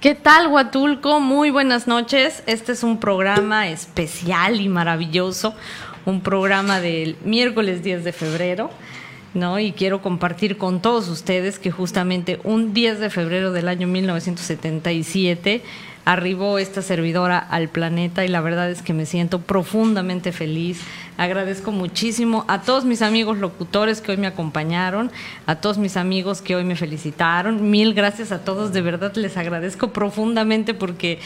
¿Qué tal, Huatulco? Muy buenas noches. Este es un programa especial y maravilloso, un programa del miércoles 10 de febrero. ¿no? Y quiero compartir con todos ustedes que justamente un 10 de febrero del año 1977 arribó esta servidora al planeta y la verdad es que me siento profundamente feliz. Agradezco muchísimo a todos mis amigos locutores que hoy me acompañaron, a todos mis amigos que hoy me felicitaron. Mil gracias a todos, de verdad les agradezco profundamente porque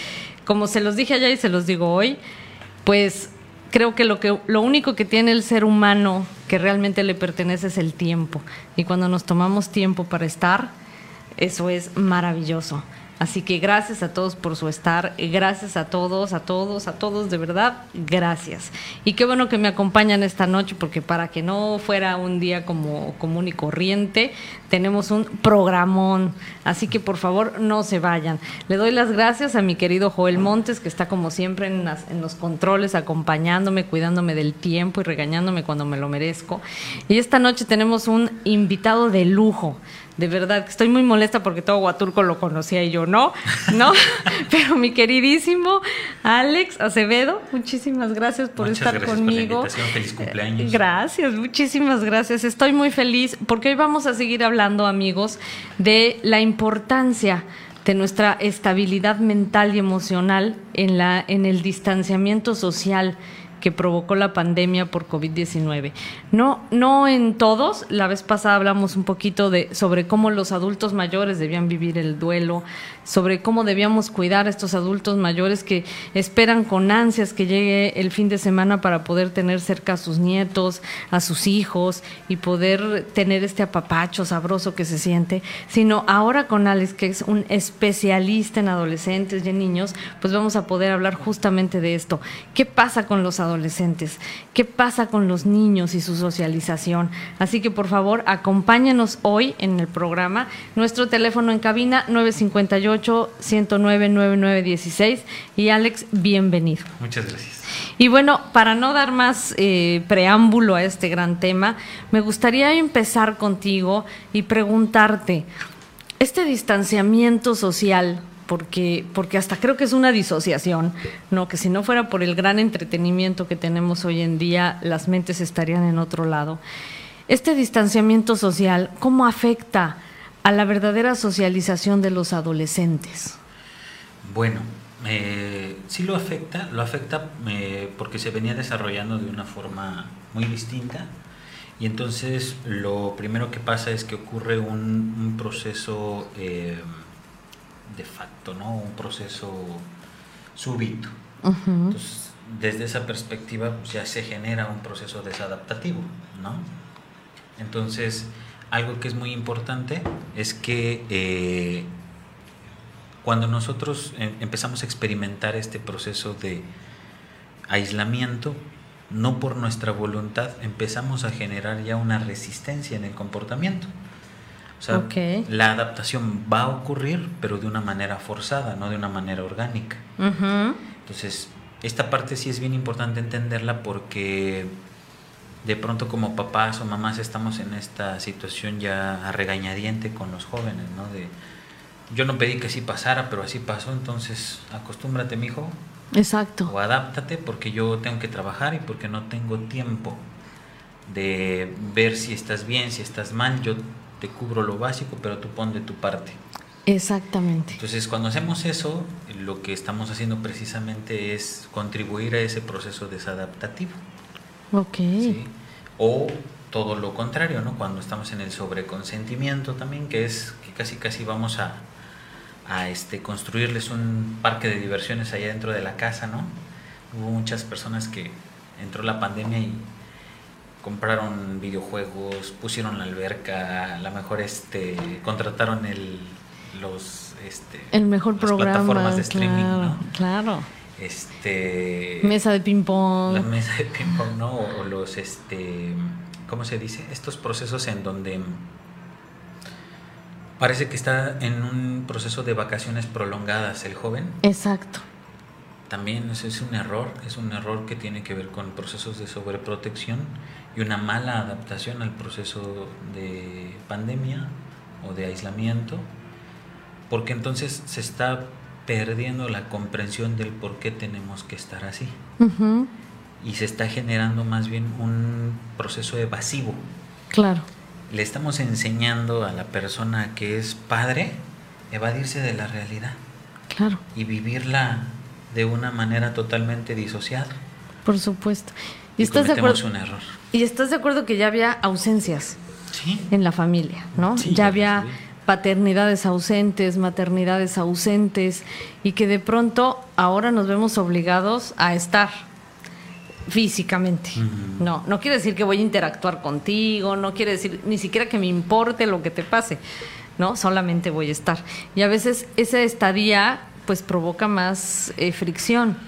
como se los dije allá y se los digo hoy, pues creo que lo que lo único que tiene el ser humano que realmente le pertenece es el tiempo y cuando nos tomamos tiempo para estar, eso es maravilloso. Así que gracias a todos por su estar, gracias a todos, a todos, a todos, de verdad, gracias. Y qué bueno que me acompañan esta noche, porque para que no fuera un día como común y corriente, tenemos un programón. Así que por favor no se vayan. Le doy las gracias a mi querido Joel Montes, que está como siempre en, en los controles, acompañándome, cuidándome del tiempo y regañándome cuando me lo merezco. Y esta noche tenemos un invitado de lujo de verdad, estoy muy molesta porque todo Huaturco lo conocía y yo no, ¿no? Pero mi queridísimo Alex Acevedo, muchísimas gracias por estar conmigo. Por la Feliz cumpleaños. Gracias, muchísimas gracias. Estoy muy feliz porque hoy vamos a seguir hablando, amigos, de la importancia de nuestra estabilidad mental y emocional en, la, en el distanciamiento social que provocó la pandemia por COVID-19. No, no en todos, la vez pasada hablamos un poquito de, sobre cómo los adultos mayores debían vivir el duelo, sobre cómo debíamos cuidar a estos adultos mayores que esperan con ansias que llegue el fin de semana para poder tener cerca a sus nietos, a sus hijos y poder tener este apapacho sabroso que se siente, sino ahora con Alex, que es un especialista en adolescentes y en niños, pues vamos a poder hablar justamente de esto. ¿Qué pasa con los adolescentes? Adolescentes, qué pasa con los niños y su socialización. Así que por favor, acompáñenos hoy en el programa. Nuestro teléfono en cabina 958-109-9916. Y Alex, bienvenido. Muchas gracias. Y bueno, para no dar más eh, preámbulo a este gran tema, me gustaría empezar contigo y preguntarte, este distanciamiento social porque, porque hasta creo que es una disociación, ¿no? Que si no fuera por el gran entretenimiento que tenemos hoy en día, las mentes estarían en otro lado. Este distanciamiento social, ¿cómo afecta a la verdadera socialización de los adolescentes? Bueno, eh, sí lo afecta, lo afecta eh, porque se venía desarrollando de una forma muy distinta y entonces lo primero que pasa es que ocurre un, proceso eh, de facto, ¿no? Un proceso súbito. Entonces, desde esa perspectiva pues, ya se genera un proceso desadaptativo, ¿no? Entonces, algo que es muy importante es que eh, cuando nosotros em, empezamos a experimentar este proceso de aislamiento, no por nuestra voluntad, empezamos a generar ya una resistencia en el comportamiento. O sea, la adaptación va a ocurrir, pero de una manera forzada, no de una manera orgánica. Entonces, esta parte sí es bien importante entenderla porque de pronto como papás o mamás estamos en esta situación ya a regañadiente con los jóvenes, ¿no? De, yo no pedí que así pasara, pero así pasó, entonces acostúmbrate, mijo. Exacto. O adáptate porque yo tengo que trabajar y porque no tengo tiempo de ver si estás bien, si estás mal. Yo te cubro lo básico, pero tú pon de tu parte. Exactamente. Entonces, cuando hacemos eso, lo que estamos haciendo precisamente es contribuir a ese proceso desadaptativo. Ok. O todo lo contrario, ¿no? Cuando estamos en el sobreconsentimiento también, que es que casi casi vamos a, a este, construirles un parque de diversiones allá dentro de la casa, ¿no? Hubo muchas personas que entró la pandemia y compraron videojuegos, pusieron la alberca, a lo mejor este contrataron el los este el mejor programa, plataformas de streaming, claro, ¿no? Claro. Este mesa de ping pong. La mesa de ping pong, ¿no? O, los este ¿cómo se dice? Estos procesos en donde parece que está en un proceso de vacaciones prolongadas el joven. Exacto también ese es un error, es un error que tiene que ver con procesos de sobreprotección y una mala adaptación al proceso de pandemia o de aislamiento, porque entonces se está perdiendo la comprensión del por qué tenemos que estar así. Y se está generando más bien un proceso evasivo. Claro. Le estamos enseñando a la persona que es padre evadirse de la realidad. Claro. Y vivirla de una manera totalmente disociada. Por supuesto. Y, estás de acuerdo un error. Y estás de acuerdo que ya había ausencias en la familia, ¿no? ya había paternidades ausentes, maternidades ausentes y que de pronto ahora nos vemos obligados a estar físicamente. No, no quiere decir que voy a interactuar contigo, no quiere decir ni siquiera que me importe lo que te pase, ¿no? Solamente voy a estar. Y a veces esa estadía pues provoca más eh, fricción,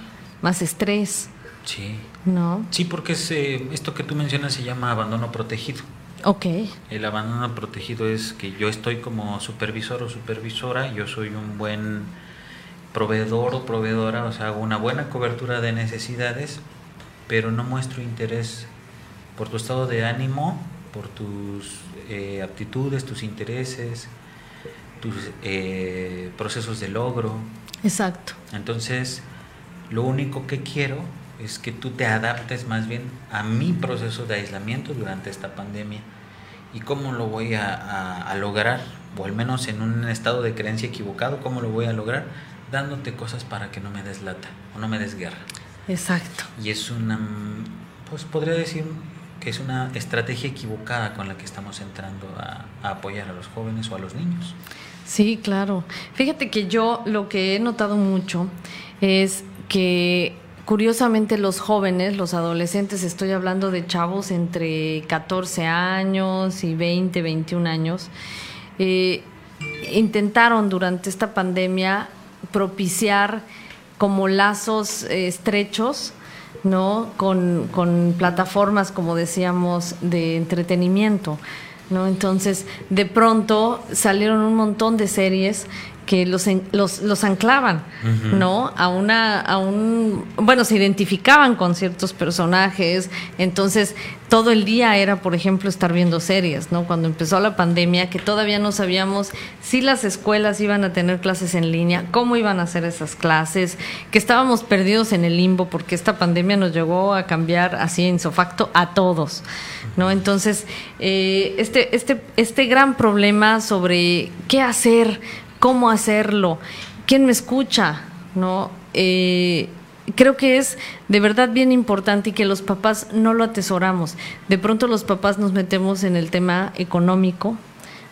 más estrés. Sí. ¿No? Sí, porque es, eh, esto que tú mencionas se llama abandono protegido. Ok. El abandono protegido es que yo estoy como supervisor o supervisora, yo soy un buen proveedor o proveedora, o sea, hago una buena cobertura de necesidades, pero no muestro interés por tu estado de ánimo, por tus eh, aptitudes, tus intereses, tus eh, procesos de logro. Exacto. Entonces, lo único que quiero es que tú te adaptes más bien a mi proceso de aislamiento durante esta pandemia. ¿Y cómo lo voy a, lograr? O al menos en un estado de creencia equivocado, ¿cómo lo voy a lograr? Dándote cosas para que no me des lata o no me des guerra. Exacto. Y es una, pues podría decir que es una estrategia equivocada con la que estamos entrando a, a apoyar a los jóvenes o a los niños. Sí, claro. Fíjate que yo lo que he notado mucho es que Curiosamente los jóvenes, los adolescentes, estoy hablando de chavos entre 14 años y 20, 21 años, eh, intentaron durante esta pandemia propiciar como lazos eh, estrechos, ¿no? Con, con plataformas, como decíamos, de entretenimiento. ¿No? Entonces, de pronto salieron un montón de series que los, los, los anclaban, ¿no? A una, a un, bueno, se identificaban con ciertos personajes, entonces todo el día era, por ejemplo, estar viendo series, ¿no? Cuando empezó la pandemia, que todavía no sabíamos si las escuelas iban a tener clases en línea, cómo iban a hacer esas clases, que estábamos perdidos en el limbo porque esta pandemia nos llegó a cambiar así en su facto a todos, ¿no? Entonces, eh, este, este, este gran problema sobre qué hacer cómo hacerlo, quién me escucha, ¿no? Eh, creo que es de verdad bien importante y que los papás no lo atesoramos. De pronto los papás nos metemos en el tema económico,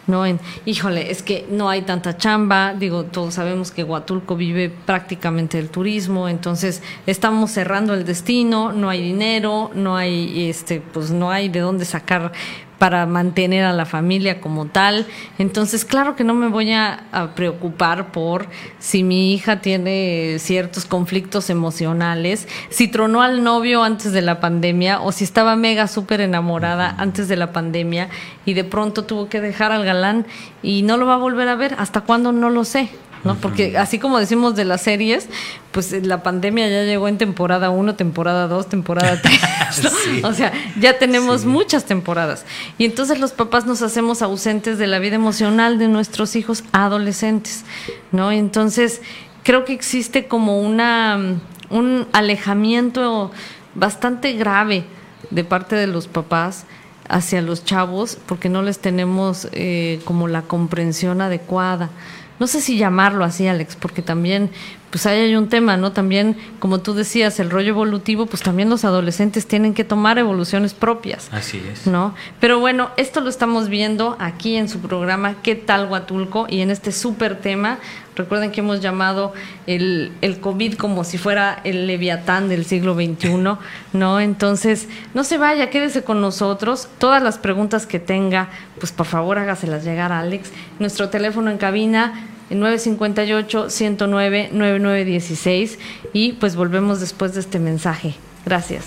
¿no? En, híjole, es que no hay tanta chamba, digo, todos sabemos que Huatulco vive prácticamente del turismo, entonces estamos cerrando el destino, no hay dinero, no hay, este, pues no hay de dónde sacar para mantener a la familia como tal. Entonces, claro que no me voy a, preocupar por si mi hija tiene ciertos conflictos emocionales, si tronó al novio antes de la pandemia o si estaba mega súper enamorada antes de la pandemia y de pronto tuvo que dejar al galán y no lo va a volver a ver. ¿Hasta cuándo? No lo sé. ¿No? Porque así como decimos de las series, pues eh, la pandemia ya llegó en temporada 1, temporada 2, temporada 3. O sea, ya tenemos muchas temporadas. Y entonces los papás nos hacemos ausentes de la vida emocional de nuestros hijos adolescentes, ¿no? entonces creo que existe como una un alejamiento bastante grave de parte de los papás hacia los chavos porque no les tenemos eh, como la comprensión adecuada no sé si llamarlo así, Alex, porque también, pues ahí hay un tema, ¿no? También, como tú decías, el rollo evolutivo, pues también los adolescentes tienen que tomar evoluciones propias. Así es. ¿No? Pero bueno, esto lo estamos viendo aquí en su programa ¿Qué tal Huatulco? Y en este súper tema, recuerden que hemos llamado el, el COVID como si fuera el leviatán del siglo XXI, ¿no? Entonces, no se vaya, quédese con nosotros. Todas las preguntas que tenga, pues por favor hágaselas llegar a Alex. Nuestro teléfono en cabina 958-109-9916 y pues volvemos después de este mensaje. Gracias.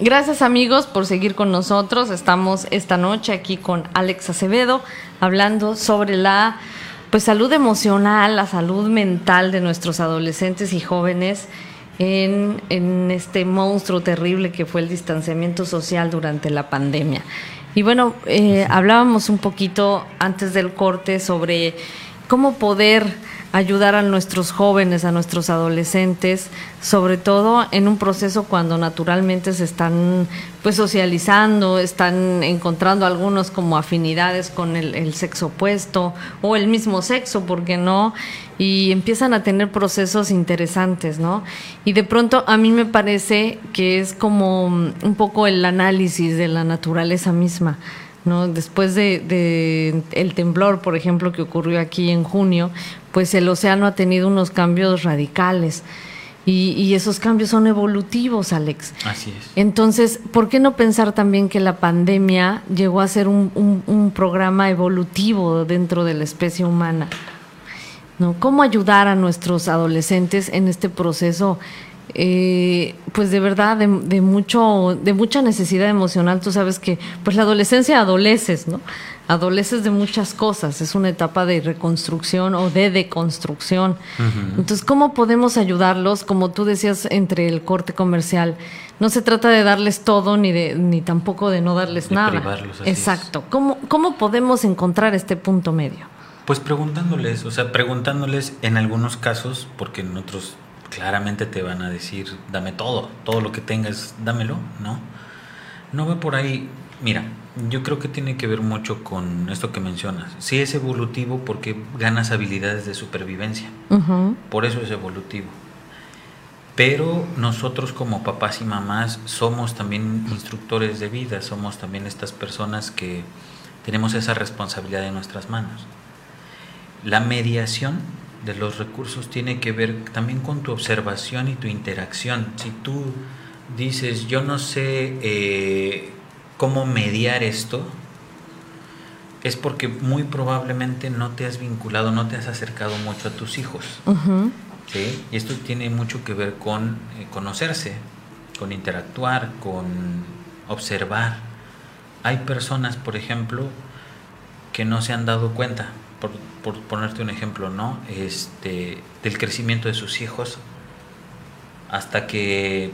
Gracias amigos por seguir con nosotros. Estamos esta noche aquí con Alex Acevedo hablando sobre la pues salud emocional, la salud mental de nuestros adolescentes y jóvenes en, en este monstruo terrible que fue el distanciamiento social durante la pandemia. Y bueno, eh, hablábamos un poquito antes del corte sobre cómo poder ayudar a nuestros jóvenes, a nuestros adolescentes, sobre todo en un proceso cuando naturalmente se están pues socializando, están encontrando algunos como afinidades con el, sexo opuesto o el mismo sexo, ¿por qué no? Y empiezan a tener procesos interesantes, ¿no? Y de pronto a mí me parece que es como un poco el análisis de la naturaleza misma ¿no? Después de, el temblor, por ejemplo, que ocurrió aquí en junio, pues el océano ha tenido unos cambios radicales. Y, esos cambios son evolutivos, Alex. Así es. Entonces, ¿por qué no pensar también que la pandemia llegó a ser un, un programa evolutivo dentro de la especie humana? ¿No? ¿Cómo ayudar a nuestros adolescentes en este proceso eh, pues de verdad de, mucho de mucha necesidad emocional tú sabes que pues la adolescencia adoleces no adoleces de muchas cosas es una etapa de reconstrucción o de deconstrucción. Entonces cómo podemos ayudarlos como tú decías entre el corte comercial no se trata de darles todo ni de ni tampoco de no darles nada. exacto. Cómo cómo podemos encontrar este punto medio pues preguntándoles o sea preguntándoles en algunos casos porque en otros claramente te van a decir, dame todo, todo lo que tengas, dámelo, ¿no? No va por ahí. Mira, yo creo que tiene que ver mucho con esto que mencionas. Sí es evolutivo porque ganas habilidades de supervivencia. Por eso es evolutivo. Pero nosotros como papás y mamás somos también instructores de vida, somos también estas personas que tenemos esa responsabilidad en nuestras manos. La mediación de los recursos tiene que ver también con tu observación y tu interacción. Si tú dices, yo no sé eh, cómo mediar esto, es porque muy probablemente no te has vinculado, no te has acercado mucho a tus hijos. Y esto tiene mucho que ver con eh, conocerse, con interactuar, con observar. Hay personas, por ejemplo, que no se han dado cuenta por, ponerte un ejemplo, ¿no? Este, del crecimiento de sus hijos hasta que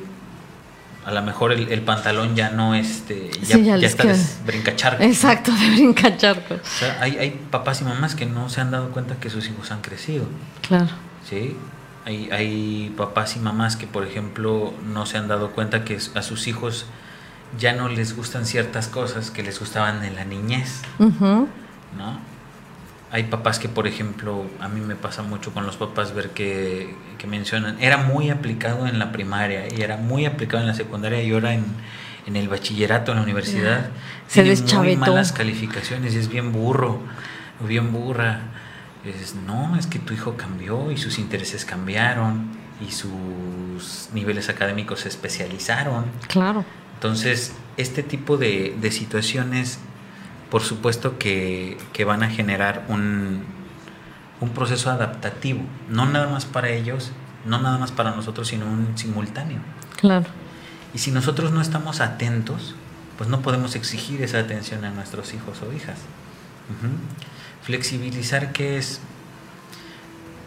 a lo mejor el, pantalón ya no este ya, ya, está de brincacharco. Exacto, de brincacharco. O sea, hay, hay papás y mamás que no se han dado cuenta que sus hijos han crecido. Claro. Sí. Hay, hay papás y mamás que, por ejemplo, no se han dado cuenta que a sus hijos ya no les gustan ciertas cosas que les gustaban en la niñez. ¿No? Hay papás que, por ejemplo, a mí me pasa mucho con los papás ver que, mencionan, era muy aplicado en la primaria y era muy aplicado en la secundaria y ahora en, el bachillerato, en la universidad. Se Tiene muy malas calificaciones y es bien burro, bien burra. Es, no, es que tu hijo cambió y sus intereses cambiaron y sus niveles académicos se especializaron. Claro. Entonces, este tipo de, de situaciones por supuesto que, van a generar un, un, proceso adaptativo, no nada más para ellos, no nada más para nosotros, sino un simultáneo. Claro. Y si nosotros no estamos atentos, pues no podemos exigir esa atención a nuestros hijos o hijas. Flexibilizar que es,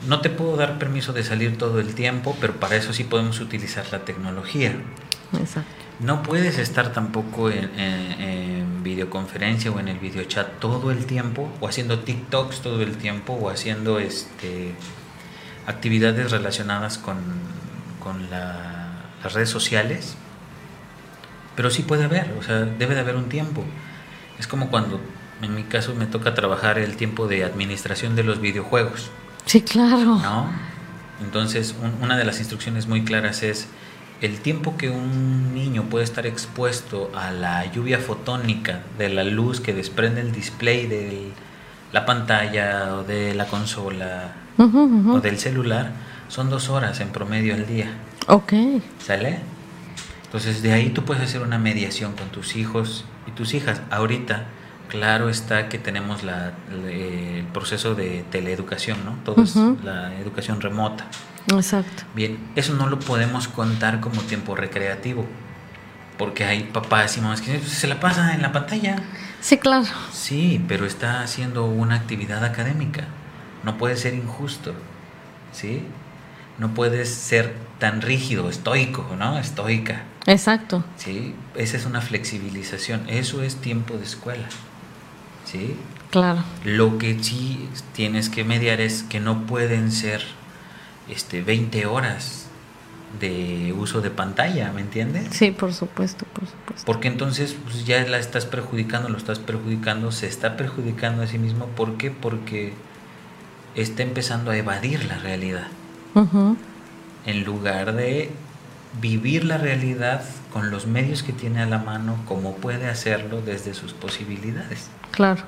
no te puedo dar permiso de salir todo el tiempo, pero para eso sí podemos utilizar la tecnología. Exacto. No puedes estar tampoco en, videoconferencia o en el videochat todo el tiempo, o haciendo TikToks todo el tiempo, o haciendo este actividades relacionadas con, las redes sociales. Pero sí puede haber, o sea, debe de haber un tiempo. Es como cuando, en mi caso, me toca trabajar el tiempo de administración de los videojuegos. Sí, claro. ¿No? Entonces, una de las instrucciones muy claras es el tiempo que un niño puede estar expuesto a la lluvia fotónica de la luz que desprende el display de la pantalla o de la consola o del celular son dos horas en promedio al día. Ok. ¿Sale? Entonces de ahí tú puedes hacer una mediación con tus hijos y tus hijas. Ahorita, claro está que tenemos la, el proceso de teleeducación, ¿no? Todo es la educación remota. Exacto. Bien, eso no lo podemos contar como tiempo recreativo, porque hay papás y mamás que se la pasa en la pantalla. Sí, claro. Sí, pero está haciendo una actividad académica. No puede ser injusto, ¿sí? no puedes ser tan rígido, estoico, ¿no? Estoica. Exacto. ¿Sí? Esa es una flexibilización. Eso es tiempo de escuela. ¿Sí? Claro. Lo que sí tienes que mediar es que no pueden ser este 20 horas de uso de pantalla, ¿me entiendes? Sí, por supuesto, por supuesto. Porque entonces pues, ya la estás perjudicando, lo estás perjudicando, se está perjudicando a sí mismo. ¿Por qué? Porque está empezando a evadir la realidad. En lugar de vivir la realidad con los medios que tiene a la mano, como puede hacerlo desde sus posibilidades. Claro.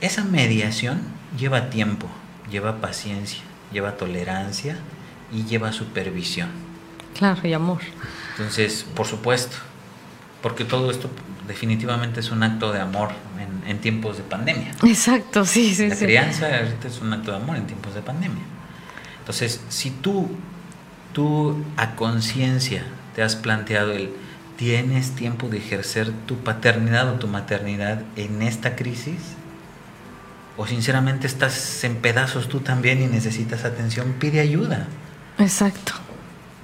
Esa mediación lleva tiempo, lleva paciencia, lleva tolerancia y lleva supervisión. Claro, y amor. Entonces, por supuesto, porque todo esto definitivamente es un acto de amor en, tiempos de pandemia. Exacto, sí, sí. La crianza es un acto de amor en tiempos de pandemia. Entonces, si tú, tú a conciencia te has planteado el, tienes tiempo de ejercer tu paternidad o tu maternidad en esta crisis, o sinceramente estás en pedazos tú también y necesitas atención, pide ayuda. Exacto.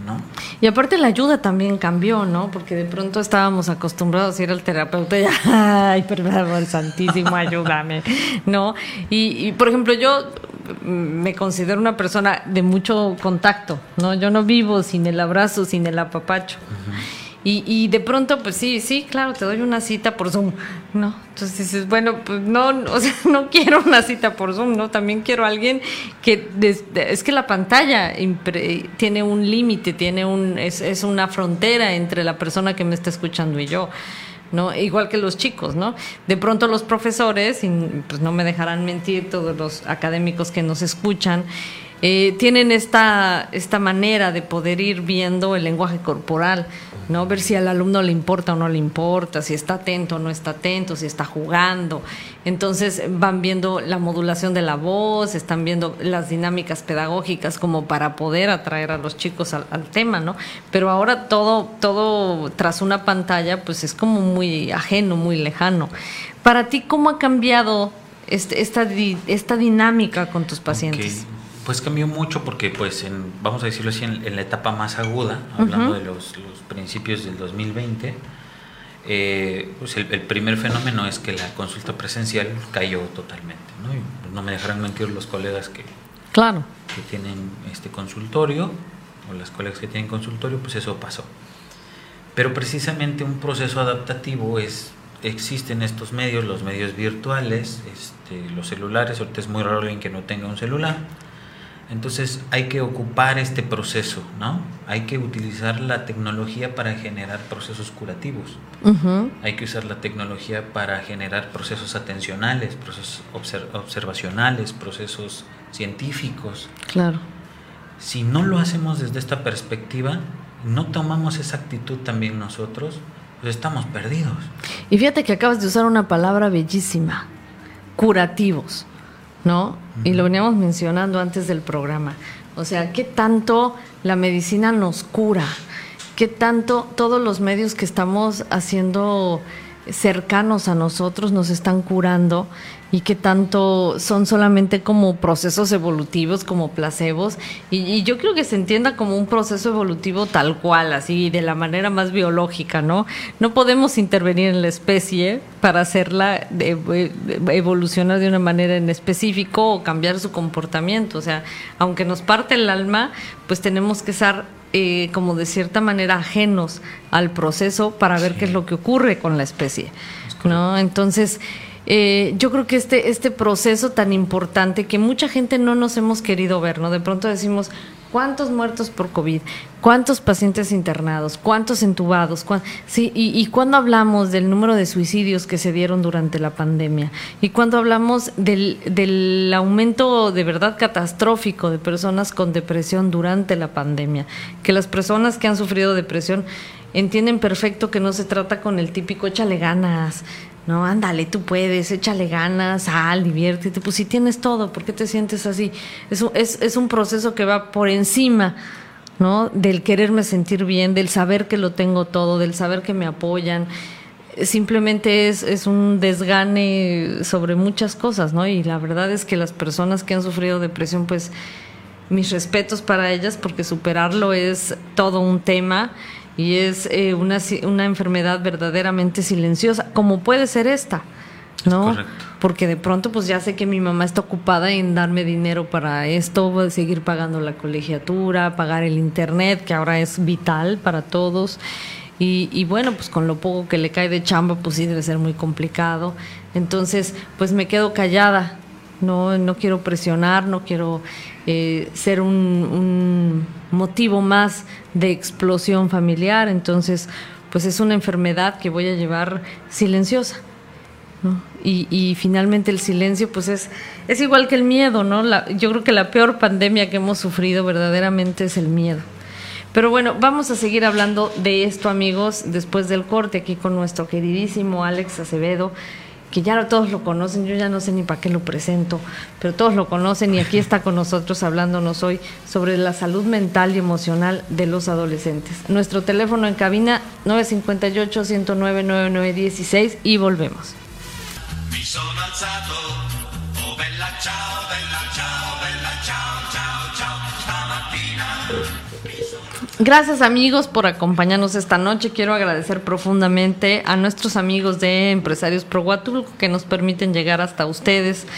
¿No? Y aparte la ayuda también cambió, ¿no? Porque de pronto estábamos acostumbrados a ir al terapeuta y, ay, perdón, santísimo, ayúdame, ¿no? Y, y, por ejemplo, yo me considero una persona de mucho contacto, ¿no? Yo no vivo sin el abrazo, sin el apapacho. Y, y de pronto, pues sí, sí, claro, te doy una cita por Zoom, ¿no? Entonces dices, bueno, pues no, o sea, no quiero una cita por Zoom, ¿no? También quiero alguien que, es que la pantalla tiene un límite, tiene un, es, es una frontera entre la persona que me está escuchando y yo. ¿no? Igual que los chicos, ¿no? De pronto los profesores, y pues no me dejarán mentir todos los académicos que nos escuchan, eh, tienen esta, esta manera de poder ir viendo el lenguaje corporal, ¿no? Ver si al alumno le importa o no le importa, si está atento o no está atento, si está jugando. Entonces van viendo la modulación de la voz, están viendo las dinámicas pedagógicas como para poder atraer a los chicos al, tema, ¿no? Pero ahora todo, todo tras una pantalla, pues es como muy ajeno, muy lejano. Para ti, ¿cómo ha cambiado este, esta, esta dinámica con tus pacientes? Pues cambió mucho porque, pues, en, vamos a decirlo así, en, la etapa más aguda, hablando de los, principios del 2020, eh, pues el, primer fenómeno es que la consulta presencial cayó totalmente, ¿no? No me dejarán mentir los colegas que, claro. que tienen este consultorio, o las colegas que tienen consultorio, pues eso pasó. Pero precisamente un proceso adaptativo es existen estos medios, los medios virtuales, este, los celulares, ahorita es muy raro alguien que no tenga un celular, entonces hay que ocupar este proceso, ¿no? Hay que utilizar la tecnología para generar procesos curativos. Hay que usar la tecnología para generar procesos atencionales, procesos observacionales, procesos científicos. Claro. Si no lo hacemos desde esta perspectiva, no tomamos esa actitud también nosotros, pues estamos perdidos. Y fíjate que acabas de usar una palabra bellísima, curativos. ¿No? Y lo veníamos mencionando antes del programa. O sea, ¿qué tanto la medicina nos cura? ¿Qué tanto todos los medios que estamos haciendo cercanos a nosotros nos están curando y que tanto son solamente como procesos evolutivos, como placebos. Y, yo creo que se entienda como un proceso evolutivo tal cual, así, de la manera más biológica, ¿no? No podemos intervenir en la especie para hacerla evolucionar de una manera en específico o cambiar su comportamiento. O sea, aunque nos parte el alma, pues tenemos que estar eh, como de cierta manera ajenos al proceso para ver qué es lo que ocurre con la especie, ¿no? Entonces, eh, yo creo que este, este proceso tan importante que mucha gente no nos hemos querido ver, ¿no? De pronto decimos, ¿cuántos muertos por COVID? ¿Cuántos pacientes internados? ¿Cuántos entubados? Sí, y, y cuando hablamos del número de suicidios que se dieron durante la pandemia, y cuando hablamos del, del aumento de verdad catastrófico de personas con depresión durante la pandemia, que las personas que han sufrido depresión entienden perfecto que no se trata con el típico échale ganas, no, ándale, tú puedes, échale ganas, sal, diviértete. Pues si tienes todo, ¿por qué te sientes así? Es es, es un proceso que va por encima, ¿no? Del quererme sentir bien, del saber que lo tengo todo, del saber que me apoyan. Simplemente es, es un desgane sobre muchas cosas, ¿no? Y la verdad es que las personas que han sufrido depresión, pues mis respetos para ellas porque superarlo es todo un tema y es eh, una, una enfermedad verdaderamente silenciosa, como puede ser esta. ¿no? Porque de pronto pues ya sé que mi mamá está ocupada en darme dinero para esto, seguir pagando la colegiatura, pagar el internet, que ahora es vital para todos. Y, y, bueno, pues con lo poco que le cae de chamba, pues sí debe ser muy complicado. Entonces, pues me quedo callada, no, no quiero presionar, no quiero eh, ser un, motivo más de explosión familiar. Entonces, pues es una enfermedad que voy a llevar silenciosa. Y, y, finalmente el silencio, pues es, es igual que el miedo, ¿no? La, yo creo que la peor pandemia que hemos sufrido verdaderamente es el miedo. Pero bueno, vamos a seguir hablando de esto, amigos, después del corte aquí con nuestro queridísimo Alex Acevedo, que ya todos lo conocen, yo ya no sé ni para qué lo presento, pero todos lo conocen y aquí está con nosotros hablándonos hoy sobre la salud mental y emocional de los adolescentes. Nuestro teléfono en cabina 958-109-9916 y volvemos. Mi sono alzato, oh bella ciao, bella ciao, Gracias amigos por acompañarnos esta noche. Quiero agradecer profundamente a nuestros amigos de Empresarios Pro Huatulco que nos permiten llegar hasta ustedes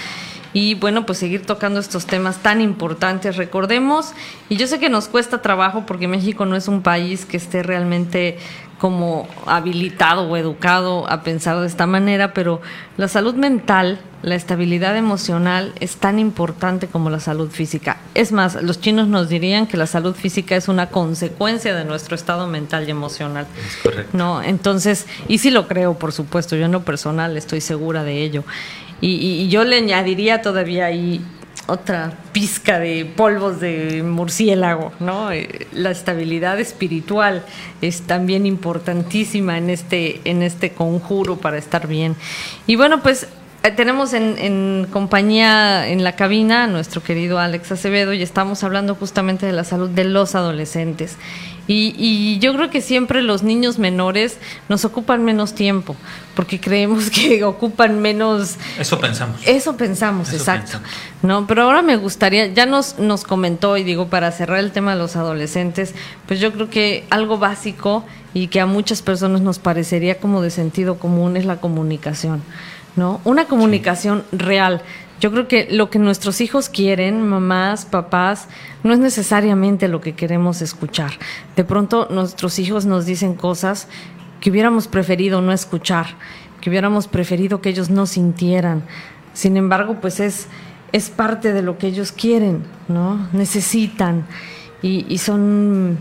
y bueno, pues seguir tocando estos temas tan importantes. Recordemos, y yo sé que nos cuesta trabajo porque México no es un país que esté realmente como habilitado o educado a pensar de esta manera, pero la salud mental, la estabilidad emocional es tan importante como la salud física. Es más, los chinos nos dirían que la salud física es una consecuencia de nuestro estado mental y emocional. Es correcto. No, entonces, y sí lo creo, por supuesto, yo en lo personal estoy segura de ello. Y, y yo le añadiría todavía ahí otra pizca de polvos de murciélago, ¿no? Eh, la estabilidad espiritual es también importantísima en este, en este conjuro para estar bien. Y bueno, pues tenemos en, en, compañía en la cabina a nuestro querido Alex Acevedo y estamos hablando justamente de la salud de los adolescentes. Y, y, yo creo que siempre los niños menores nos ocupan menos tiempo, porque creemos que ocupan menos... Eso pensamos. Eso pensamos, Eso exacto. Pensamos. No, pero ahora me gustaría, ya nos, nos comentó, y digo, para cerrar el tema de los adolescentes, pues yo creo que algo básico y que a muchas personas nos parecería como de sentido común es la comunicación. ¿No? Una comunicación sí. real. Yo creo que lo que nuestros hijos quieren, mamás, papás, no es necesariamente lo que queremos escuchar. De pronto nuestros hijos nos dicen cosas que hubiéramos preferido no escuchar, que hubiéramos preferido que ellos no sintieran. Sin embargo, pues es, es parte de lo que ellos quieren, ¿no? Necesitan. Y, y son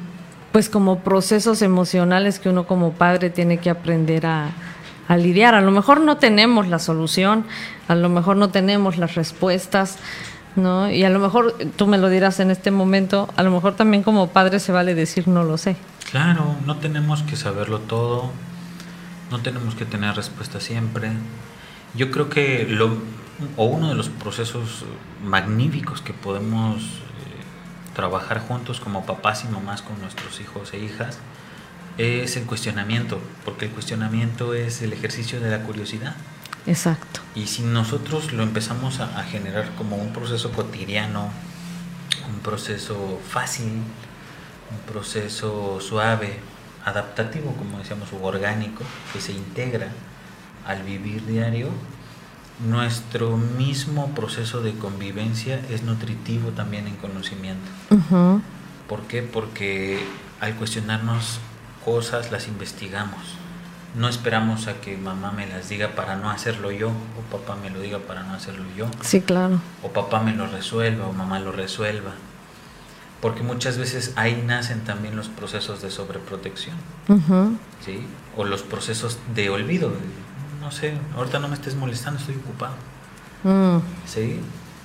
pues como procesos emocionales que uno como padre tiene que aprender a, a lidiar. A lo mejor no tenemos la solución, a lo mejor no tenemos las respuestas, ¿no? Y a lo mejor tú me lo dirás en este momento, a lo mejor también como padre se vale decir no lo sé. Claro, no tenemos que saberlo todo, no tenemos que tener respuesta siempre. Yo creo que lo o uno de los procesos magníficos que podemos eh, trabajar juntos como papás y mamás con nuestros hijos e hijas es el cuestionamiento, porque el cuestionamiento es el ejercicio de la curiosidad. Exacto. Y si nosotros lo empezamos a, a, generar como un proceso cotidiano, un proceso fácil, un proceso suave, adaptativo, como decíamos, o orgánico, que se integra al vivir diario, nuestro mismo proceso de convivencia es nutritivo también en conocimiento. Uh -huh. ¿Por qué? Porque al cuestionarnos cosas las investigamos. No esperamos a que mamá me las diga para no hacerlo yo, o papá me lo diga para no hacerlo yo. Sí, claro. O papá me lo resuelva, o mamá lo resuelva. Porque muchas veces ahí nacen también los procesos de sobreprotección. Uh -huh. ¿sí? O los procesos de olvido. No sé, ahorita no me estés molestando, estoy ocupado. Mm. ¿Sí?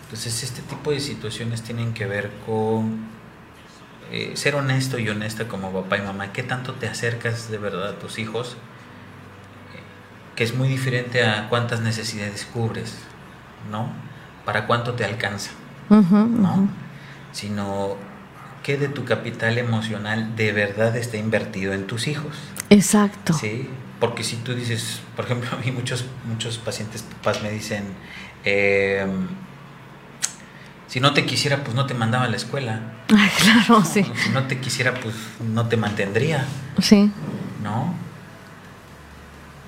Entonces este tipo de situaciones tienen que ver con eh, ser honesto y honesta como papá y mamá, qué tanto te acercas de verdad a tus hijos, eh, que es muy diferente a cuántas necesidades cubres, ¿no? Para cuánto te alcanza, uh -huh, ¿no? Uh -huh. Sino qué de tu capital emocional de verdad está invertido en tus hijos. Exacto. Sí, porque si tú dices, por ejemplo, a mí muchos, muchos pacientes papás me dicen, eh, Si no te quisiera, pues no te mandaba a la escuela. Ay, claro, sí. Si no te quisiera, pues no te mantendría. Sí. ¿No?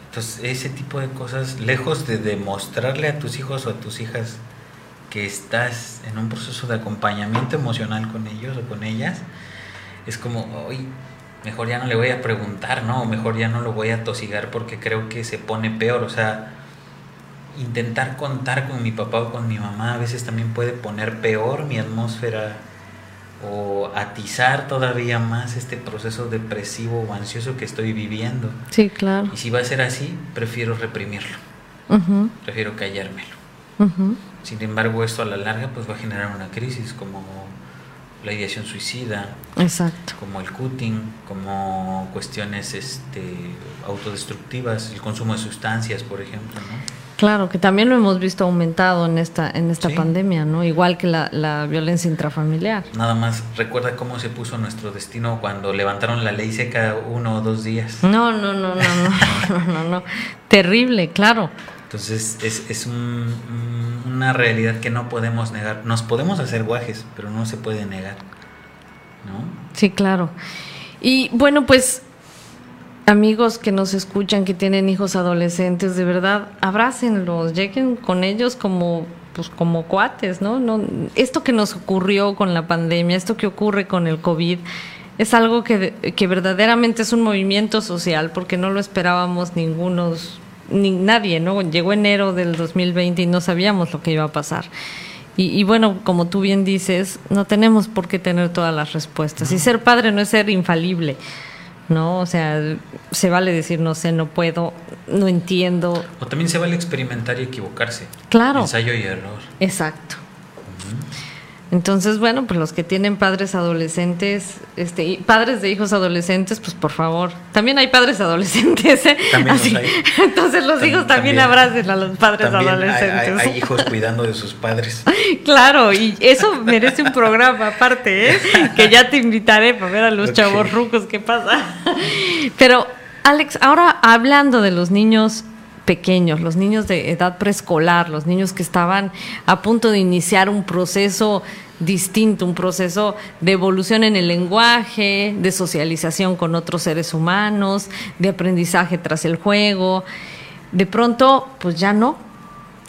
Entonces, ese tipo de cosas, lejos de demostrarle a tus hijos o a tus hijas que estás en un proceso de acompañamiento emocional con ellos o con ellas, es como, hoy mejor ya no le voy a preguntar, ¿no? O mejor ya no lo voy a tosigar porque creo que se pone peor. O sea, intentar contar con mi papá o con mi mamá a veces también puede poner peor mi atmósfera o atizar todavía más este proceso depresivo o ansioso que estoy viviendo. Sí, claro. Y si va a ser así, prefiero reprimirlo. Prefiero callármelo. Sin embargo, esto a la larga pues va a generar una crisis como la ideación suicida, Exacto. como el cutting, como cuestiones este, autodestructivas, el consumo de sustancias, por ejemplo, ¿no? Claro, que también lo hemos visto aumentado en esta en esta pandemia, ¿no? Igual que la, la, violencia intrafamiliar. Nada más, recuerda cómo se puso nuestro destino cuando levantaron la ley seca uno o dos días. No, no, no, no, no, no, no, no. Terrible, claro. Entonces es, es un, una realidad que no podemos negar. Nos podemos hacer guajes, pero no se puede negar, ¿no? Sí, claro. Y bueno, pues amigos que nos escuchan, que tienen hijos adolescentes, de verdad, abrácenlos, lleguen con ellos como pues como cuates, ¿no? no esto que nos ocurrió con la pandemia, esto que ocurre con el COVID, es algo que, que verdaderamente es un movimiento social, porque no lo esperábamos ningunos, ni nadie, ¿no? Llegó enero del 2020 y no sabíamos lo que iba a pasar. Y, y, bueno, como tú bien dices, no tenemos por qué tener todas las respuestas. Y ser padre no es ser infalible. ¿No? O sea, se vale decir no sé, no puedo, no entiendo. O también se vale experimentar y equivocarse. Claro. Ensayo y error. Exacto. Entonces, bueno, pues los que tienen padres adolescentes, este, padres de hijos adolescentes, pues por favor. También hay padres adolescentes, ¿eh? También los hay. Entonces los hijos también, abracen a los padres adolescentes. Hay, hay, hijos cuidando de sus padres. claro, y eso merece un programa aparte, ¿eh? Que ya te invitaré para ver a los okay. chavos rucos qué pasa. Pero, Alex, ahora hablando de los niños pequeños, los niños de edad preescolar, los niños que estaban a punto de iniciar un proceso distinto, un proceso de evolución en el lenguaje, de socialización con otros seres humanos, de aprendizaje tras el juego. De pronto, pues ya no.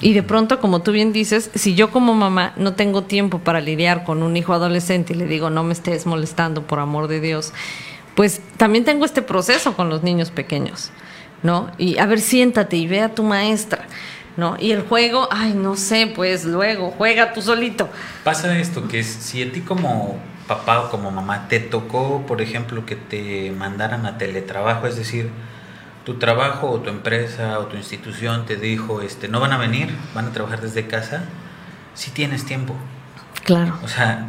Y de pronto, como tú bien dices, si yo como mamá no tengo tiempo para lidiar con un hijo adolescente y le digo, no me estés molestando, por amor de Dios, pues también tengo este proceso con los niños pequeños. ¿No? Y a ver, siéntate y ve a tu maestra, ¿no? Y el juego, ay, no sé, pues luego, juega tú solito. Pasa esto, que es, si a ti como papá o como mamá te tocó, por ejemplo, que te mandaran a teletrabajo, es decir, tu trabajo o tu empresa o tu institución te dijo, este, no van a venir, van a trabajar desde casa, si tienes tiempo. Claro. O sea,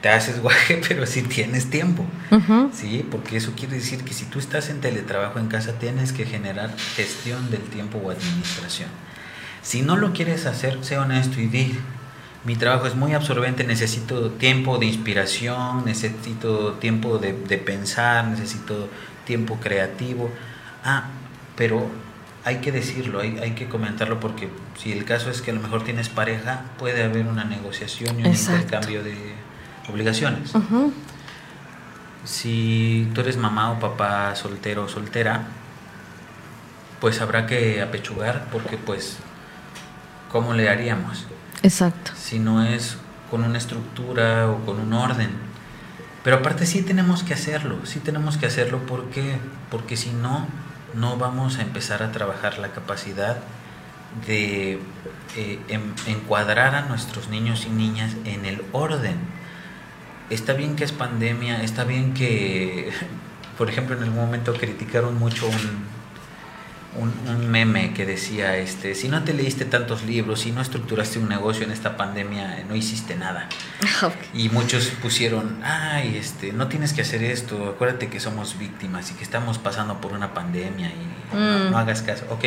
te haces guaje, pero si tienes tiempo, uh -huh. ¿sí? Porque eso quiere decir que si tú estás en teletrabajo en casa, tienes que generar gestión del tiempo o administración. Si no lo quieres hacer, sé honesto y di, mi trabajo es muy absorbente, necesito tiempo de inspiración, necesito tiempo de, de pensar, necesito tiempo creativo. Ah, pero hay que decirlo, hay, hay, que comentarlo porque si el caso es que a lo mejor tienes pareja, puede haber una negociación y un Exacto. intercambio de obligaciones. Uh -huh. Si tú eres mamá o papá soltero o soltera, pues habrá que apechugar porque pues, ¿cómo le haríamos? Exacto. Si no es con una estructura o con un orden. Pero aparte sí tenemos que hacerlo, sí tenemos que hacerlo porque, porque si no, no vamos a empezar a trabajar la capacidad de eh, en, encuadrar a nuestros niños y niñas en el orden está bien que es pandemia, está bien que, por ejemplo, en algún momento criticaron mucho un, un, un, meme que decía, este, si no te leíste tantos libros, si no estructuraste un negocio en esta pandemia, no hiciste nada. Okay. Y muchos pusieron, ay, este, no tienes que hacer esto, acuérdate que somos víctimas y que estamos pasando por una pandemia y mm. no, no, hagas caso. Ok,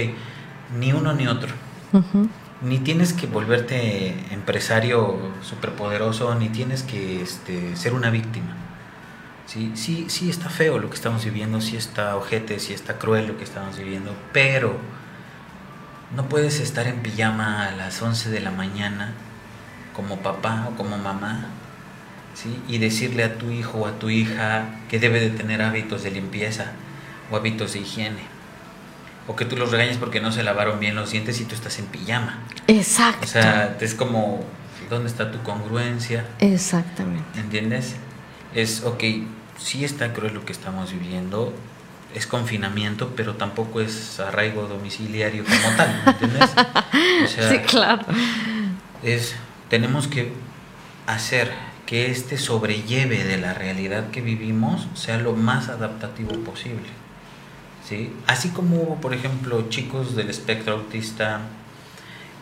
ni uno ni otro. Uh -huh ni tienes que volverte empresario superpoderoso, ni tienes que este, ser una víctima. Sí, sí, sí está feo lo que estamos viviendo, sí está ojete, sí está cruel lo que estamos viviendo, pero no puedes estar en pijama a las 11 de la mañana como papá o como mamá, ¿sí? y decirle a tu hijo o a tu hija que debe de tener hábitos de limpieza o hábitos de higiene. O que tú los regañes porque no se lavaron bien los dientes y tú estás en pijama. Exacto. O sea, es como, ¿dónde está tu congruencia? Exactamente. ¿Entiendes? Es, ok, sí está cruel lo que estamos viviendo, es confinamiento, pero tampoco es arraigo domiciliario como tal, ¿entiendes? sí, claro. Es, tenemos que hacer que este sobrelleve de la realidad que vivimos sea lo más adaptativo posible. ¿Sí? Así como hubo, por ejemplo, chicos del espectro autista,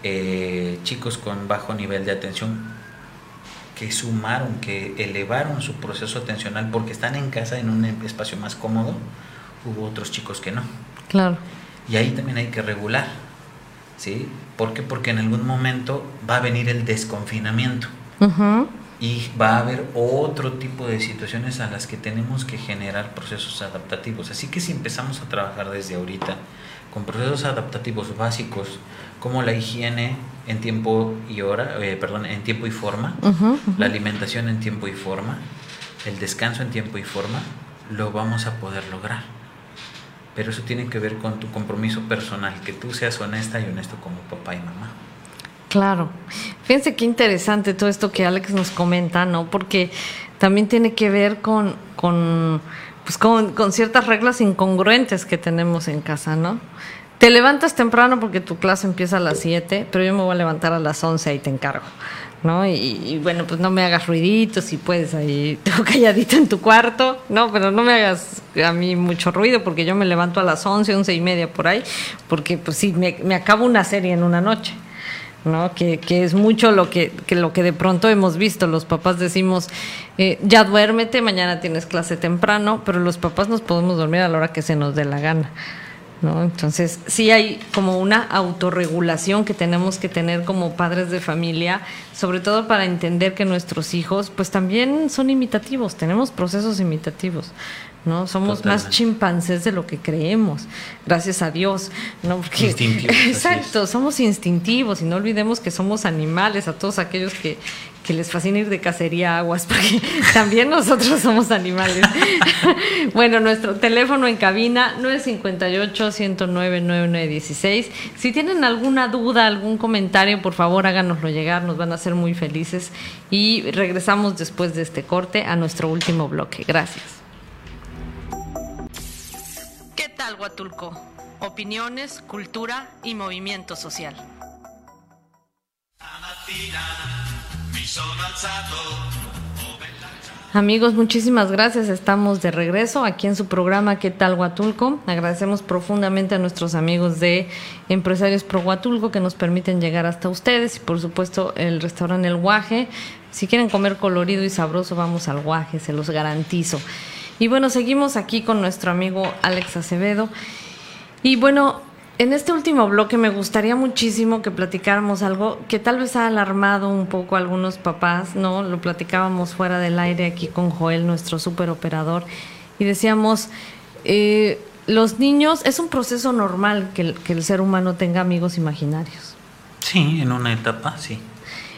eh, chicos con bajo nivel de atención, que sumaron, que elevaron su proceso atencional porque están en casa en un espacio más cómodo, hubo otros chicos que no. Claro. Y ahí también hay que regular, ¿sí? ¿Por qué? Porque en algún momento va a venir el desconfinamiento. Y va a haber otro tipo de situaciones a las que tenemos que generar procesos adaptativos. Así que si empezamos a trabajar desde ahorita con procesos adaptativos básicos, como la higiene en tiempo y hora, eh, perdón, en tiempo y forma, la alimentación en tiempo y forma, el descanso en tiempo y forma, lo vamos a poder lograr. Pero eso tiene que ver con tu compromiso personal, que tú seas honesta y honesto como papá y mamá. Claro. Fíjense qué interesante todo esto que Alex nos comenta, ¿no? Porque también tiene que ver con, con, pues con, con ciertas reglas incongruentes que tenemos en casa, ¿no? Te levantas temprano porque tu clase empieza a las 7, pero yo me voy a levantar a las 11 y te encargo. ¿no? Y, bueno, pues no me hagas ruiditos si puedes ahí, tengo calladito en tu cuarto, ¿no? Pero no me hagas a mí mucho ruido porque yo me levanto a las 11, 11 y media por ahí, porque pues sí, me, me acabo una serie en una noche. ¿No? Que, que, es mucho lo que, que, lo que de pronto hemos visto. Los papás decimos, eh, ya duérmete, mañana tienes clase temprano, pero los papás nos podemos dormir a la hora que se nos dé la gana. ¿no? Entonces, sí hay como una autorregulación que tenemos que tener como padres de familia, sobre todo para entender que nuestros hijos, pues también son imitativos, tenemos procesos imitativos. ¿No? Somos más chimpancés de lo que creemos, gracias a Dios, ¿no? Porque, exacto, somos instintivos y no olvidemos que somos animales, a todos aquellos que, que les fascina ir de cacería a aguas, porque también nosotros somos animales. bueno, nuestro teléfono en cabina 958-109-9916. Si tienen alguna duda, algún comentario, por favor háganoslo llegar, nos van a hacer muy felices. Y regresamos después de este corte a nuestro último bloque. Gracias. ¿Qué tal, Huatulco? Opiniones, cultura y movimiento social. Amigos, muchísimas gracias. Estamos de regreso aquí en su programa ¿Qué tal Huatulco? Agradecemos profundamente a nuestros amigos de Empresarios Pro Huatulco que nos permiten llegar hasta ustedes y por supuesto el restaurante El Guaje. Si quieren comer colorido y sabroso, vamos al Guaje, se los garantizo. Y bueno, seguimos aquí con nuestro amigo Alex Acevedo. Y bueno, en este último bloque me gustaría muchísimo que platicáramos algo que tal vez ha alarmado un poco a algunos papás, ¿no? Lo platicábamos fuera del aire aquí con Joel, nuestro super operador, y decíamos, eh, los niños, es un proceso normal que que el ser humano tenga amigos imaginarios. Sí, en una etapa, sí.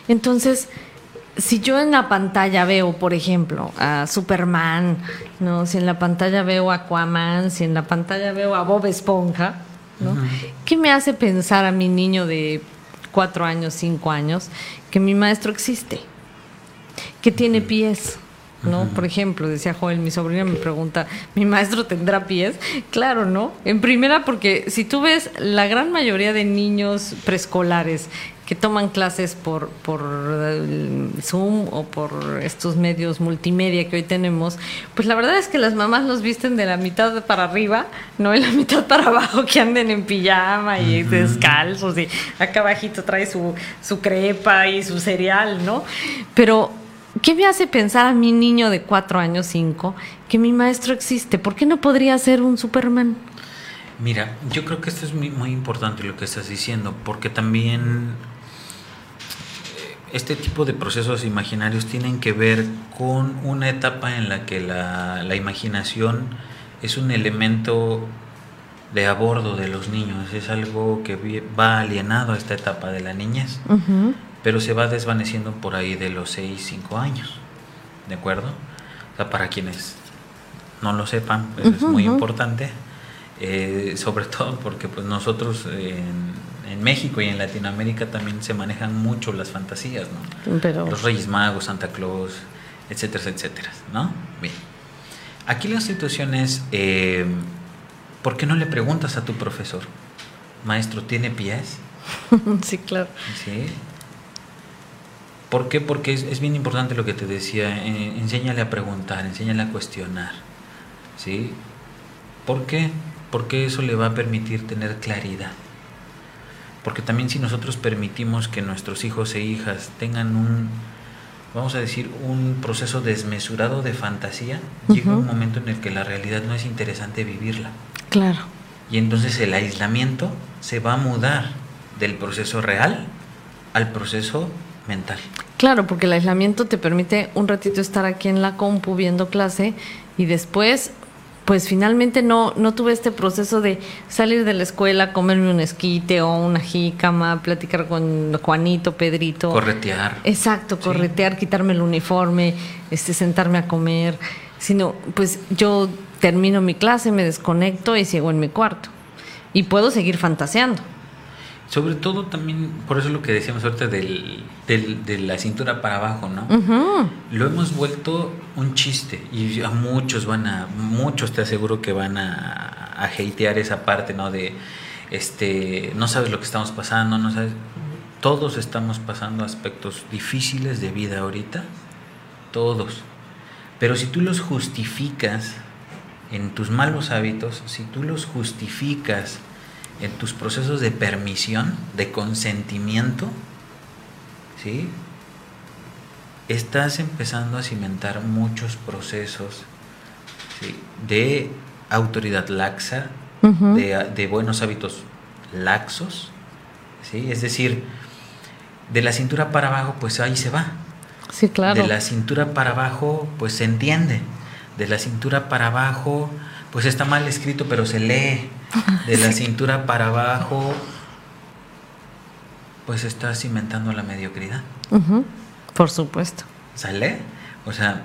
Entonces, si yo en la pantalla veo, por ejemplo, a Superman, ¿no? Si en la pantalla veo a Aquaman, si en la pantalla veo a Bob Esponja, ¿Qué me hace pensar a mi niño de cuatro años, cinco años, que mi maestro existe? Que tiene pies. ¿no? Por ejemplo, decía Joel, mi sobrina me pregunta, ¿mi maestro tendrá pies? Claro, ¿no? En primera, porque si tú ves la gran mayoría de niños preescolares que toman clases por, por eh, Zoom o por estos medios multimedia que hoy tenemos, pues la verdad es que las mamás los visten de la mitad para arriba, no de la mitad para abajo, que anden en pijama y descalzos y acá abajito trae su, su crepa y su cereal, ¿no? Pero ¿Qué me hace pensar a mi niño de cuatro años, cinco, que mi maestro existe? ¿Por qué no podría ser un Superman? Mira, yo creo que esto es muy, muy importante lo que estás diciendo, porque también este tipo de procesos imaginarios tienen que ver con una etapa en la que la, imaginación es un elemento de abordo de los niños, es algo que va alienado a esta etapa de la niñez. pero se va desvaneciendo por ahí de los 6, 5 años. ¿De acuerdo? O sea, para quienes no lo sepan, pues es muy importante, eh, sobre todo porque pues nosotros en, en, México y en Latinoamérica también se manejan mucho las fantasías, ¿no? Pero... Los Reyes Magos, Santa Claus, etcétera, etcétera, ¿no? Bien. Aquí la situación es, eh, ¿por qué no le preguntas a tu profesor? Maestro, ¿tiene pies? sí, claro. Sí. ¿Por qué? Porque es, es bien importante lo que te decía, eh, enséñale a preguntar, enséñale a cuestionar. ¿Sí? ¿Por qué? Porque eso le va a permitir tener claridad. Porque también si nosotros permitimos que nuestros hijos e hijas tengan un, vamos a decir, un proceso desmesurado de fantasía, llega un momento en el que la realidad no es interesante vivirla. Claro. Y entonces el aislamiento se va a mudar del proceso real al proceso mental. Claro, porque el aislamiento te permite un ratito estar aquí en la compu viendo clase y después pues finalmente no, no tuve este proceso de salir de la escuela, comerme un esquite o una jícama, platicar con Juanito, Pedrito. Corretear. Exacto, corretear, quitarme el uniforme, este, sentarme a comer. Sino, pues yo termino mi clase, me desconecto y sigo en mi cuarto. Y puedo seguir fantaseando. Sobre todo también, por eso lo que decíamos ahorita del, del, de la cintura para abajo, ¿no? Lo hemos vuelto un chiste y a muchos van a, muchos te aseguro que van a, a hatear esa parte, ¿no? De, este, no sabes lo que estamos pasando, no sabes. Todos estamos pasando aspectos difíciles de vida ahorita, todos. Pero si tú los justificas en tus malos hábitos, si tú los justificas en tus procesos de permisión, de consentimiento, ¿sí? estás empezando a cimentar muchos procesos de autoridad laxa, de, buenos hábitos laxos, ¿sí? es decir, de la cintura para abajo, pues ahí se va. Sí, claro. De la cintura para abajo, pues se entiende. De la cintura para abajo, pues está mal escrito, pero se lee. De la cintura para abajo, pues está cimentando la mediocridad. Por supuesto. ¿Sale? O sea,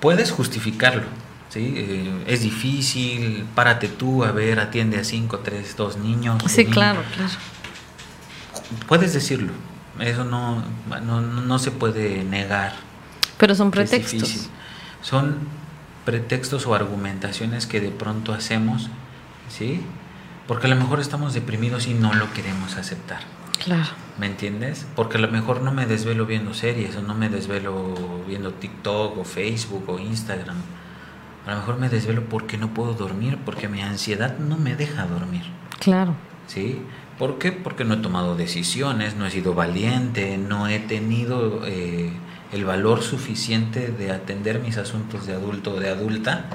puedes justificarlo. ¿sí? Eh, es difícil, párate tú, a ver, atiende a cinco, tres, dos niños. Sí, claro, claro. Puedes decirlo. Eso no, no, no se puede negar. Pero son pretextos. Son pretextos o argumentaciones que de pronto hacemos, ¿sí? Porque a lo mejor estamos deprimidos y no lo queremos aceptar. Claro. ¿Me entiendes? Porque a lo mejor no me desvelo viendo series o no me desvelo viendo TikTok o Facebook o Instagram. A lo mejor me desvelo porque no puedo dormir, porque mi ansiedad no me deja dormir. Claro. ¿Sí? ¿Por qué? Porque no he tomado decisiones, no he sido valiente, no he tenido eh, el valor suficiente de atender mis asuntos de adulto o de adulta.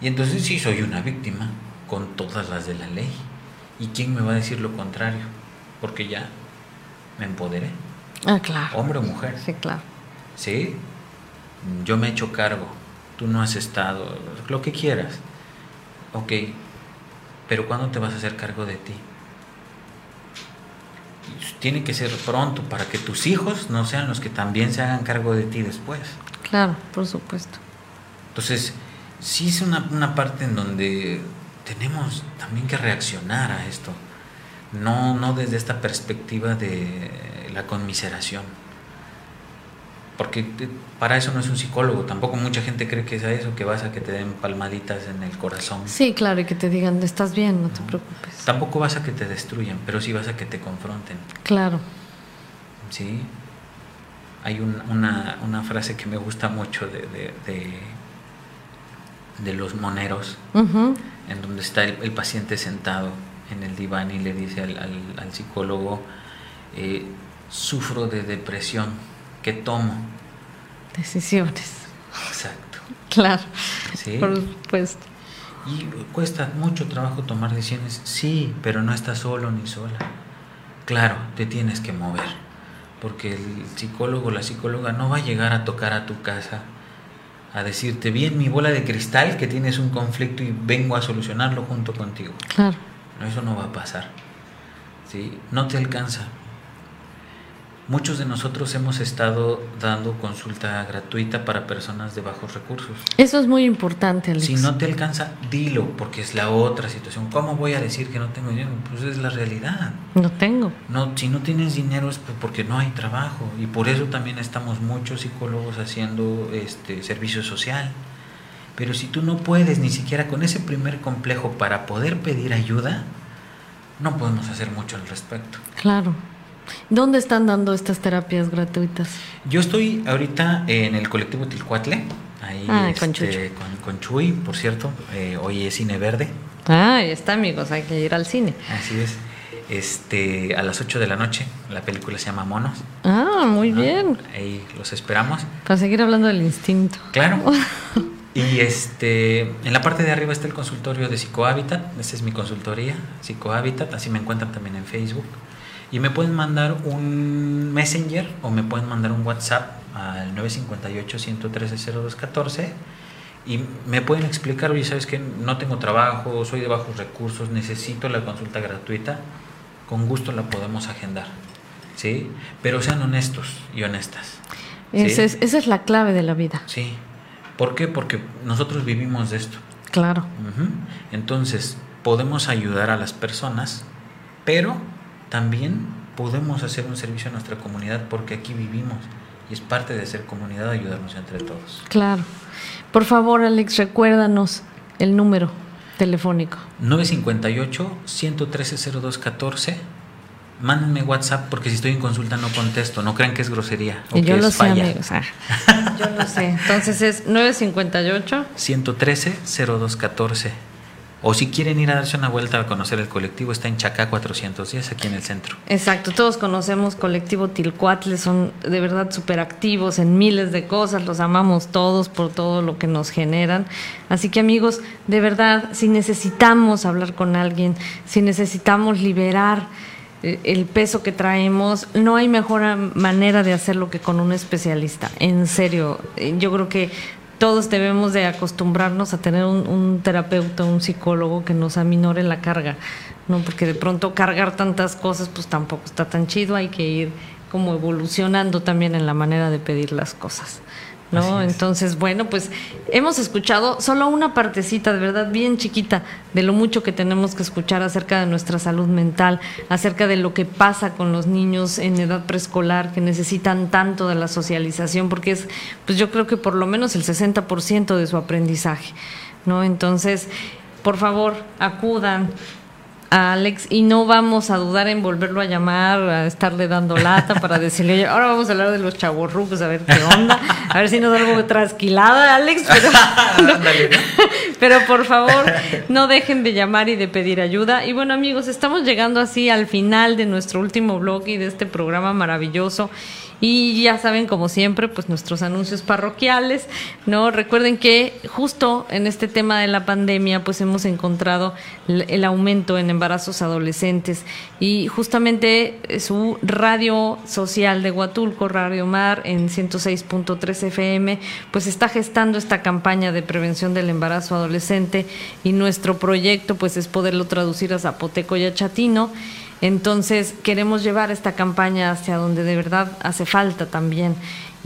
Y entonces sí soy una víctima con todas las de la ley. ¿Y quién me va a decir lo contrario? Porque ya me empoderé. Ah, claro. Hombre o mujer. Sí, claro. Sí, yo me he hecho cargo, tú no has estado, lo que quieras. Ok, pero ¿cuándo te vas a hacer cargo de ti? Tiene que ser pronto para que tus hijos no sean los que también se hagan cargo de ti después. Claro, por supuesto. Entonces, sí es una, una parte en donde tenemos también que reaccionar a esto, no, no desde esta perspectiva de la conmiseración porque para eso no es un psicólogo, tampoco mucha gente cree que es a eso, que vas a que te den palmaditas en el corazón. Sí, claro, y que te digan, estás bien, no te preocupes. Tampoco vas a que te destruyan, pero sí vas a que te confronten. Claro. Sí. Hay una, una, frase que me gusta mucho de, de, los moneros, en donde está el, paciente sentado en el diván y le dice al, al, psicólogo, eh, sufro de depresión tomo. Decisiones. Exacto. Claro. Por supuesto. Y cuesta mucho trabajo tomar decisiones, sí, pero no estás solo ni sola. Claro, te tienes que mover, porque el psicólogo, la psicóloga no va a llegar a tocar a tu casa a decirte, bien mi bola de cristal, que tienes un conflicto y vengo a solucionarlo junto contigo. Claro. eso no va a pasar. ¿sí? No te alcanza muchos de nosotros hemos estado dando consulta gratuita para personas de bajos recursos. Eso es muy importante, Alex. Si no te alcanza, dilo, porque es la otra situación. ¿Cómo voy a decir que no tengo dinero? Pues es la realidad. No tengo. No, si no tienes dinero es porque no hay trabajo y por eso también estamos muchos psicólogos haciendo este servicio social. Pero si tú no puedes ni siquiera con ese primer complejo para poder pedir ayuda, no podemos hacer mucho al respecto. Claro. ¿Dónde están dando estas terapias gratuitas? Yo estoy ahorita en el colectivo Tilcuatle, ahí Ah, con este, con, con Chuy, por cierto, eh, hoy es Cine Verde, Ah, ahí está, amigos, hay que ir al cine. así es. Este, a las 8 de la noche, la película se llama Monos. Ah, muy ¿no? bien. Ahí los esperamos. Para seguir hablando del instinto. Claro. Y este, en la parte de arriba está el consultorio de Psicohábitat, esa es mi consultoría, Psicohábitat, así me encuentran también en Facebook. Y me pueden mandar un Messenger o me pueden mandar un WhatsApp al 958-113-0214 y me pueden explicar, oye, ¿sabes que No tengo trabajo, soy de bajos recursos, necesito la consulta gratuita, con gusto la podemos agendar, ¿sí? Pero sean honestos y honestas. ¿sí? Esa es, esa es la clave de la vida. Sí. ¿Por qué? Porque nosotros vivimos de esto. Claro. Entonces, podemos ayudar a las personas, pero también podemos hacer un servicio a nuestra comunidad porque aquí vivimos y es parte de ser comunidad ayudarnos entre todos. Claro. Por favor, Alex, recuérdanos el número telefónico. 958-113-0214. Mándenme WhatsApp porque si estoy en consulta no contesto. No crean que es grosería. o Y que yo es lo sé, falla. amigos. Ah, yo lo sé. Entonces es 958. 113-0214. O si quieren ir a darse una vuelta a conocer el colectivo, está en Chacá 410, aquí en el centro. Exacto, todos conocemos Colectivo Tilcuatle, son de verdad súper activos en miles de cosas, los amamos todos por todo lo que nos generan. Así que amigos, de verdad, si necesitamos hablar con alguien, si necesitamos liberar eh, el peso que traemos, no hay mejor manera de hacerlo que con un especialista. En serio, eh, yo creo que todos debemos de acostumbrarnos a tener un, un terapeuta, un psicólogo que nos aminore la carga, ¿no? Porque de pronto cargar tantas cosas pues tampoco está tan chido, hay que ir como evolucionando también en la manera de pedir las cosas. ¿No? Entonces, bueno, pues hemos escuchado solo una partecita, de verdad, bien chiquita, de lo mucho que tenemos que escuchar acerca de nuestra salud mental, acerca de lo que pasa con los niños en edad preescolar que necesitan tanto de la socialización, porque es, pues yo creo que por lo menos el 60% de su aprendizaje, ¿no? Entonces, por favor, acudan a Alex y no vamos a dudar en volverlo a llamar, a estarle dando lata para decirle, "Oye, ahora vamos a hablar de los chavorrucos, a ver qué onda, a ver si nos da algo trasquilada, Alex, pero, pero por favor, no dejen de llamar y de pedir ayuda. Y bueno, amigos, estamos llegando así al final de nuestro último blog y de este programa maravilloso. Y ya saben, como siempre, pues nuestros anuncios parroquiales, ¿no? Recuerden que justo en este tema de la pandemia, pues hemos encontrado el, aumento en embarazos adolescentes. Y justamente su radio social de Huatulco, Radio Mar, en 106.3 FM, pues está gestando esta campaña de prevención del embarazo adolescente. Y nuestro proyecto, pues es poderlo traducir a zapoteco y a chatino. Entonces queremos llevar esta campaña hacia donde de verdad hace falta también.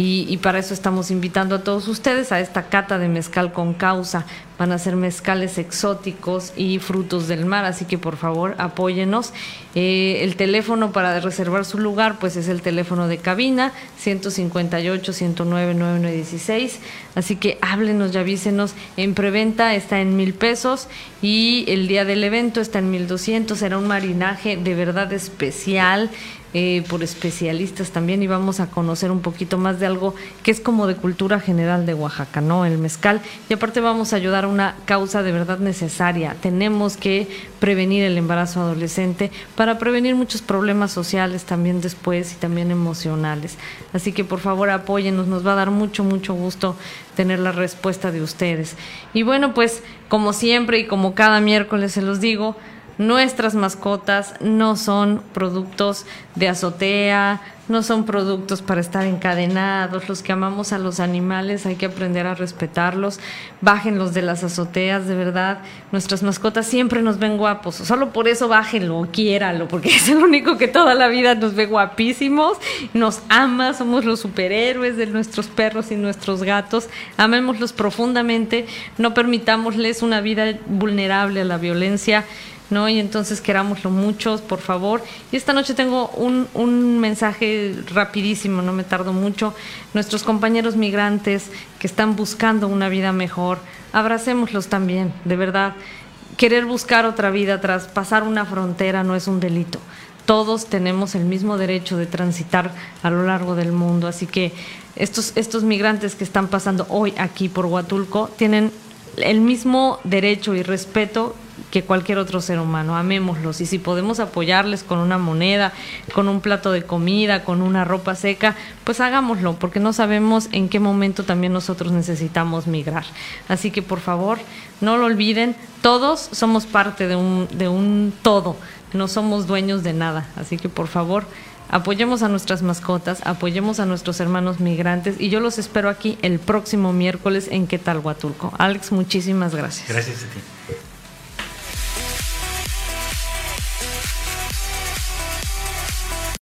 Y, para eso estamos invitando a todos ustedes a esta cata de mezcal con causa. Van a ser mezcales exóticos y frutos del mar, así que por favor apóyenos. Eh, el teléfono para reservar su lugar pues es el teléfono de cabina 158 109 9916. Así que háblenos y avísenos. En preventa está en mil pesos y el día del evento está en 1200. Será un marinaje de verdad especial eh, por especialistas también y vamos a conocer un poquito más de algo que es como de cultura general de Oaxaca, ¿no? El mezcal. Y aparte vamos a ayudar a una causa de verdad necesaria. Tenemos que prevenir el embarazo adolescente para prevenir muchos problemas sociales también después y también emocionales. Así que por favor apóyenos, nos va a dar mucho, mucho gusto tener la respuesta de ustedes. Y bueno, pues como siempre y como cada miércoles se los digo, Nuestras mascotas no son productos de azotea, no son productos para estar encadenados. Los que amamos a los animales hay que aprender a respetarlos. Bájenlos de las azoteas, de verdad. Nuestras mascotas siempre nos ven guapos. Solo por eso bájenlo, quiéralo, porque es el único que toda la vida nos ve guapísimos, nos ama, somos los superhéroes de nuestros perros y nuestros gatos. Amémoslos profundamente, no permitámosles una vida vulnerable a la violencia ¿no? Y entonces querámoslo muchos, por favor. Y esta noche tengo un, un mensaje rapidísimo, no me tardo mucho. Nuestros compañeros migrantes que están buscando una vida mejor, abracémoslos también, de verdad. Querer buscar otra vida tras pasar una frontera no es un delito. Todos tenemos el mismo derecho de transitar a lo largo del mundo, así que estos, estos migrantes que están pasando hoy aquí por Huatulco tienen el mismo derecho y respeto que cualquier otro ser humano. Amémoslos y si podemos apoyarles con una moneda, con un plato de comida, con una ropa seca, pues hagámoslo, porque no sabemos en qué momento también nosotros necesitamos migrar. Así que por favor, no lo olviden, todos somos parte de un, de un todo, no somos dueños de nada. Así que por favor, apoyemos a nuestras mascotas, apoyemos a nuestros hermanos migrantes y yo los espero aquí el próximo miércoles en Quetalhuatulco. Alex, muchísimas gracias. Gracias a ti.